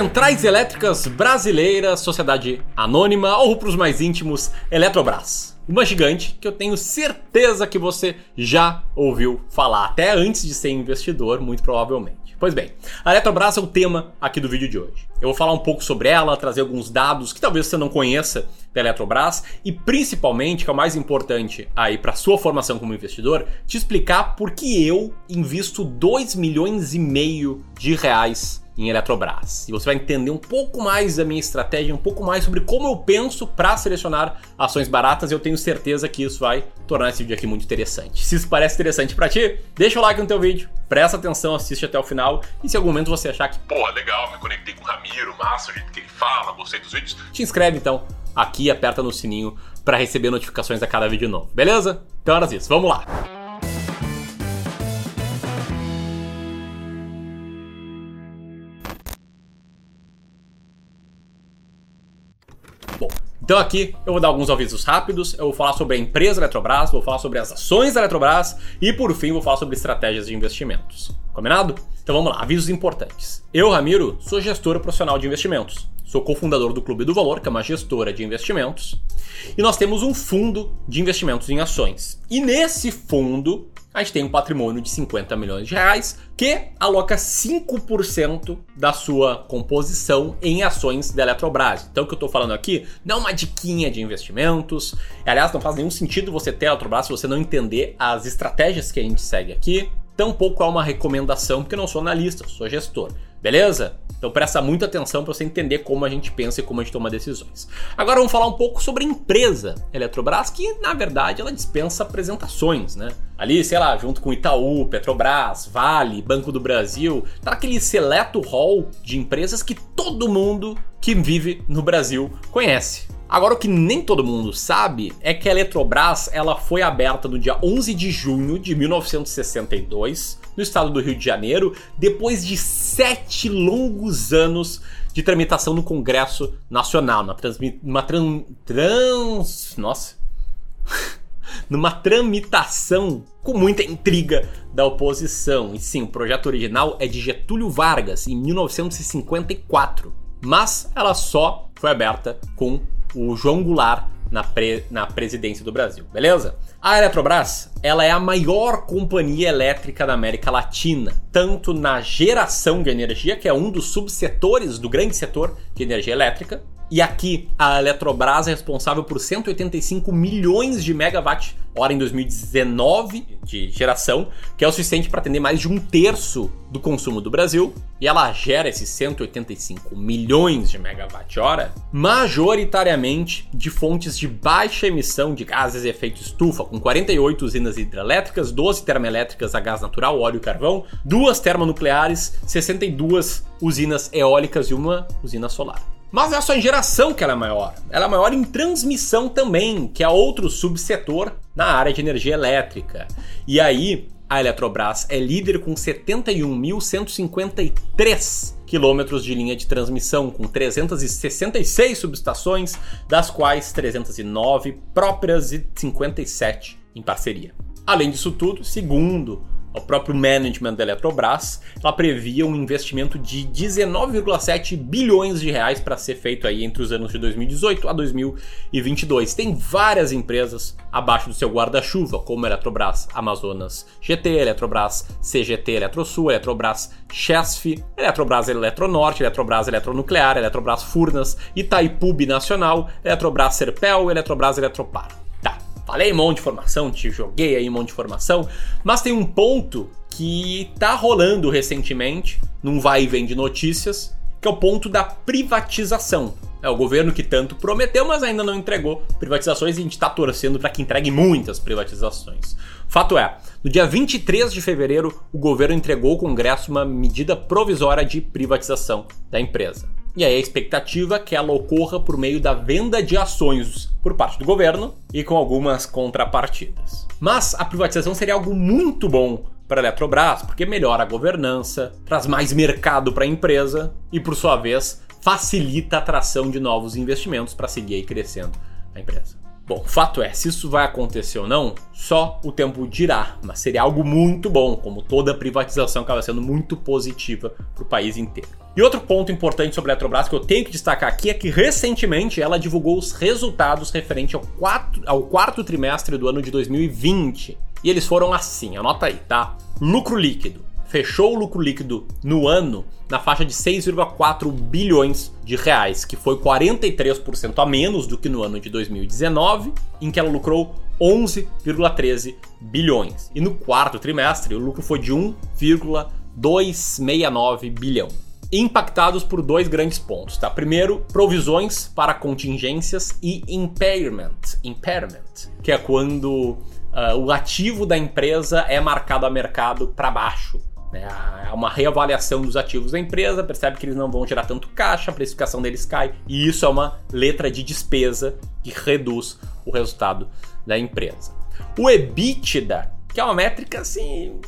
Centrais Elétricas Brasileiras, Sociedade Anônima ou para os mais íntimos, Eletrobras. Uma gigante que eu tenho certeza que você já ouviu falar, até antes de ser investidor, muito provavelmente. Pois bem, a Eletrobras é o tema aqui do vídeo de hoje. Eu vou falar um pouco sobre ela, trazer alguns dados que talvez você não conheça da Eletrobras e principalmente, que é o mais importante aí para sua formação como investidor, te explicar por que eu invisto 2 milhões e meio de reais em Eletrobras. E você vai entender um pouco mais da minha estratégia, um pouco mais sobre como eu penso para selecionar ações baratas. E eu tenho certeza que isso vai tornar esse vídeo aqui muito interessante. Se isso parece interessante para ti, deixa o like no teu vídeo, presta atenção, assiste até o final. E se algum momento você achar que, porra, legal, me conectei com o Ramiro, massa o jeito que ele fala, gostei dos vídeos, te inscreve então aqui e aperta no sininho para receber notificações a cada vídeo novo, beleza? Então era isso, vamos lá! Bom, então aqui eu vou dar alguns avisos rápidos, eu vou falar sobre a empresa Eletrobras, vou falar sobre as ações da Eletrobras e por fim vou falar sobre estratégias de investimentos. Combinado? Então vamos lá, avisos importantes. Eu, Ramiro, sou gestor profissional de investimentos. Sou cofundador do Clube do Valor, que é uma gestora de investimentos. E nós temos um fundo de investimentos em ações. E nesse fundo a gente tem um patrimônio de 50 milhões de reais que aloca 5% da sua composição em ações da Eletrobras. Então o que eu estou falando aqui não é uma diquinha de investimentos. Aliás, não faz nenhum sentido você ter a Eletrobras se você não entender as estratégias que a gente segue aqui. Tampouco é uma recomendação, porque eu não sou analista, sou gestor. Beleza? Então presta muita atenção para você entender como a gente pensa e como a gente toma decisões. Agora vamos falar um pouco sobre a empresa Eletrobras, que na verdade ela dispensa apresentações, né? Ali, sei lá, junto com Itaú, Petrobras, Vale, Banco do Brasil, tá aquele seleto hall de empresas que todo mundo que vive no Brasil conhece. Agora, o que nem todo mundo sabe é que a Eletrobras ela foi aberta no dia 11 de junho de 1962 no estado do Rio de Janeiro, depois de sete longos anos de tramitação no Congresso Nacional, na transmi uma tran trans, nossa, numa tramitação com muita intriga da oposição. E sim, o projeto original é de Getúlio Vargas em 1954, mas ela só foi aberta com o João Goulart na, pre na presidência do Brasil, beleza? A Eletrobras, ela é a maior companhia elétrica da América Latina, tanto na geração de energia, que é um dos subsetores do grande setor de energia elétrica, e aqui a Eletrobras é responsável por 185 milhões de megawatt hora em 2019 de geração, que é o suficiente para atender mais de um terço do consumo do Brasil. E ela gera esses 185 milhões de megawatt hora majoritariamente de fontes de baixa emissão de gases de efeito estufa, com 48 usinas hidrelétricas, 12 termoelétricas a gás natural, óleo e carvão, duas termonucleares, 62 usinas eólicas e uma usina solar. Mas não é só em geração que ela é maior, ela é maior em transmissão também, que é outro subsetor na área de energia elétrica. E aí, a Eletrobras é líder com 71.153 quilômetros de linha de transmissão, com 366 subestações, das quais 309 próprias e 57 em parceria. Além disso tudo, segundo o próprio management da Eletrobras, ela previa um investimento de 19,7 bilhões de reais para ser feito aí entre os anos de 2018 a 2022. Tem várias empresas abaixo do seu guarda-chuva, como Eletrobras Amazonas GT, Eletrobras CGT Eletrosul, Eletrobras Chesf, Eletrobras Eletronorte, Eletrobras Eletronuclear, Eletrobras Furnas, Itaipu Nacional, Eletrobras Serpel, Eletrobras Eletropar. Falei um monte de informação, te joguei aí um monte de informação, mas tem um ponto que tá rolando recentemente, num vai e vem de notícias, que é o ponto da privatização. É o governo que tanto prometeu, mas ainda não entregou privatizações e a gente está torcendo para que entregue muitas privatizações. Fato é, no dia 23 de fevereiro, o governo entregou ao Congresso uma medida provisória de privatização da empresa. E aí a expectativa é que ela ocorra por meio da venda de ações por parte do governo e com algumas contrapartidas. Mas a privatização seria algo muito bom para a Eletrobras, porque melhora a governança, traz mais mercado para a empresa e, por sua vez, facilita a atração de novos investimentos para seguir aí crescendo a empresa. Bom, fato é, se isso vai acontecer ou não, só o tempo dirá, mas seria algo muito bom, como toda privatização acaba sendo muito positiva para o país inteiro. E outro ponto importante sobre a Eletrobras que eu tenho que destacar aqui é que recentemente ela divulgou os resultados referente ao, quatro, ao quarto trimestre do ano de 2020. E eles foram assim, anota aí, tá? Lucro líquido. Fechou o lucro líquido no ano na faixa de 6,4 bilhões de reais, que foi 43% a menos do que no ano de 2019, em que ela lucrou 11,13 bilhões. E no quarto trimestre, o lucro foi de 1,269 bilhão impactados por dois grandes pontos, tá? Primeiro, provisões para contingências e impairment, impairment, que é quando uh, o ativo da empresa é marcado a mercado para baixo. Né? É uma reavaliação dos ativos da empresa, percebe que eles não vão gerar tanto caixa, a precificação deles cai, e isso é uma letra de despesa que reduz o resultado da empresa. O EBITDA que é uma métrica assim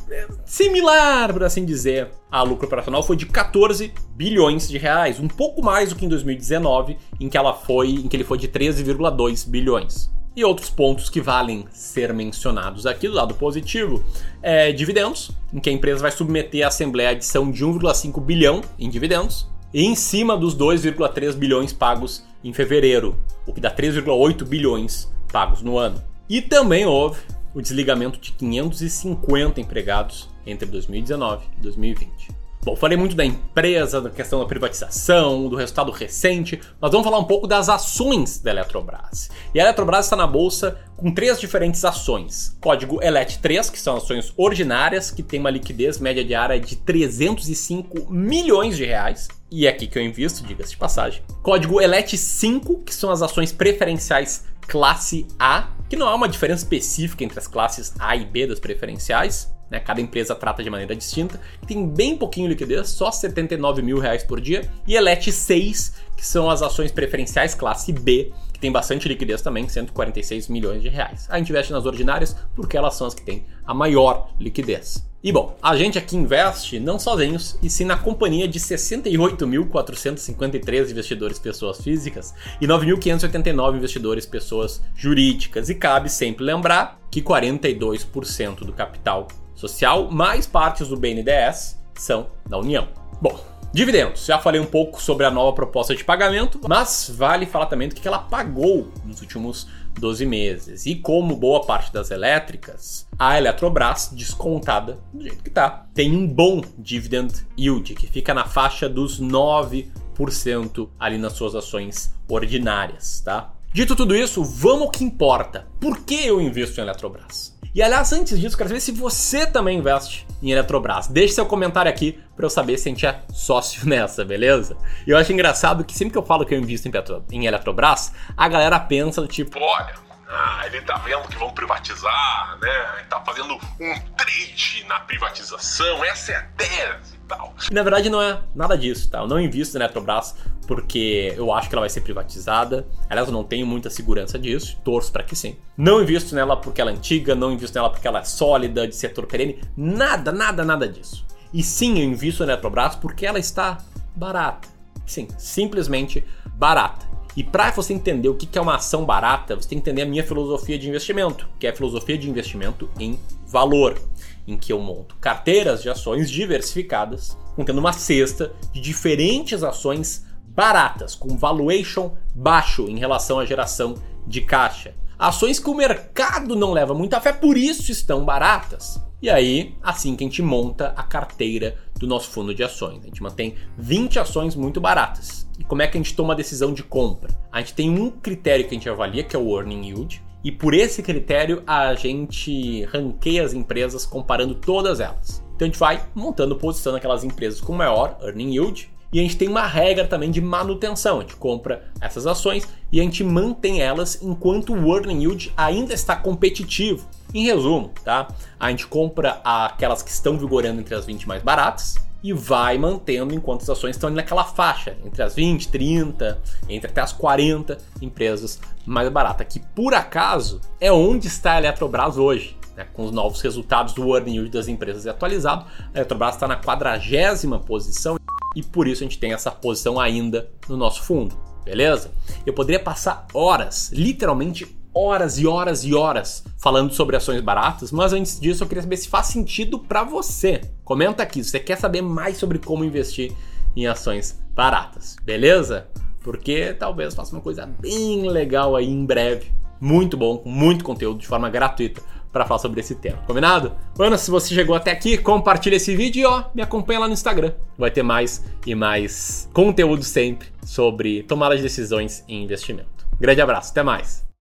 similar, por assim dizer, a lucro operacional foi de 14 bilhões de reais, um pouco mais do que em 2019, em que ela foi, em que ele foi de 13,2 bilhões. E outros pontos que valem ser mencionados aqui do lado positivo é dividendos, em que a empresa vai submeter à Assembleia a adição de 1,5 bilhão em dividendos, e em cima dos 2,3 bilhões pagos em fevereiro, o que dá 3,8 bilhões pagos no ano. E também houve o desligamento de 550 empregados entre 2019 e 2020. Bom, falei muito da empresa, da questão da privatização, do resultado recente, mas vamos falar um pouco das ações da Eletrobras. E a Eletrobras está na bolsa com três diferentes ações. Código ELET3, que são ações ordinárias, que tem uma liquidez média diária de 305 milhões de reais. E é aqui que eu invisto, diga-se de passagem. Código ELET5, que são as ações preferenciais classe A, que não há uma diferença específica entre as classes A e B das preferenciais, né? Cada empresa trata de maneira distinta. Tem bem pouquinho liquidez, só 79 mil reais por dia. E Elet 6, que são as ações preferenciais classe B, que tem bastante liquidez também, 146 milhões de reais. A gente investe nas ordinárias porque elas são as que têm a maior liquidez. E bom, a gente aqui investe não sozinhos, e sim na companhia de 68.453 investidores pessoas físicas e 9.589 investidores pessoas jurídicas. E cabe sempre lembrar que 42% do capital social mais partes do BNDES são da União. Bom, Dividendos. Já falei um pouco sobre a nova proposta de pagamento, mas vale falar também do que ela pagou nos últimos 12 meses. E como boa parte das elétricas, a Eletrobras, descontada do jeito que tá, tem um bom dividend yield, que fica na faixa dos 9% ali nas suas ações ordinárias, tá? Dito tudo isso, vamos ao que importa. Por que eu invisto em Eletrobras? E aliás, antes disso, quero saber se você também investe em Eletrobras. Deixe seu comentário aqui para eu saber se a gente é sócio nessa, beleza? E eu acho engraçado que sempre que eu falo que eu invisto em, Petro, em Eletrobras, a galera pensa do tipo, olha, ah, ele tá vendo que vão privatizar, né? Ele tá fazendo um trade na privatização, essa é a tese e tal. Na verdade não é nada disso, tá? Eu não invisto na Eletrobras porque eu acho que ela vai ser privatizada. Aliás, eu não tenho muita segurança disso, torço para que sim. Não invisto nela porque ela é antiga, não invisto nela porque ela é sólida, de setor perene, nada, nada, nada disso. E sim, eu invisto na Eletrobras porque ela está barata. Sim, simplesmente barata. E para você entender o que é uma ação barata, você tem que entender a minha filosofia de investimento, que é a filosofia de investimento em valor, em que eu monto carteiras de ações diversificadas, contendo uma cesta de diferentes ações baratas, com valuation baixo em relação à geração de caixa. Ações que o mercado não leva muita fé, por isso estão baratas. E aí, assim que a gente monta a carteira do nosso fundo de ações. A gente mantém 20 ações muito baratas. E como é que a gente toma a decisão de compra? A gente tem um critério que a gente avalia, que é o earning yield, e por esse critério a gente ranqueia as empresas comparando todas elas. Então a gente vai montando posição naquelas empresas com maior earning yield e a gente tem uma regra também de manutenção. A gente compra essas ações e a gente mantém elas enquanto o earning yield ainda está competitivo. Em resumo, tá? A gente compra aquelas que estão vigorando entre as 20 mais baratas e vai mantendo enquanto as ações estão naquela faixa, entre as 20, 30, entre até as 40 empresas mais baratas, que por acaso é onde está a Eletrobras hoje. Né, com os novos resultados do earning yield das empresas atualizado, a Eletrobras está na quadragésima posição e por isso a gente tem essa posição ainda no nosso fundo, beleza? Eu poderia passar horas, literalmente horas e horas e horas falando sobre ações baratas, mas antes disso eu queria saber se faz sentido para você. Comenta aqui, se você quer saber mais sobre como investir em ações baratas, beleza? Porque talvez faça uma coisa bem legal aí em breve. Muito bom, com muito conteúdo de forma gratuita para falar sobre esse tema. Combinado? Ana, se você chegou até aqui, compartilha esse vídeo e ó, me acompanha lá no Instagram. Vai ter mais e mais conteúdo sempre sobre tomada de decisões e investimento. Grande abraço, até mais.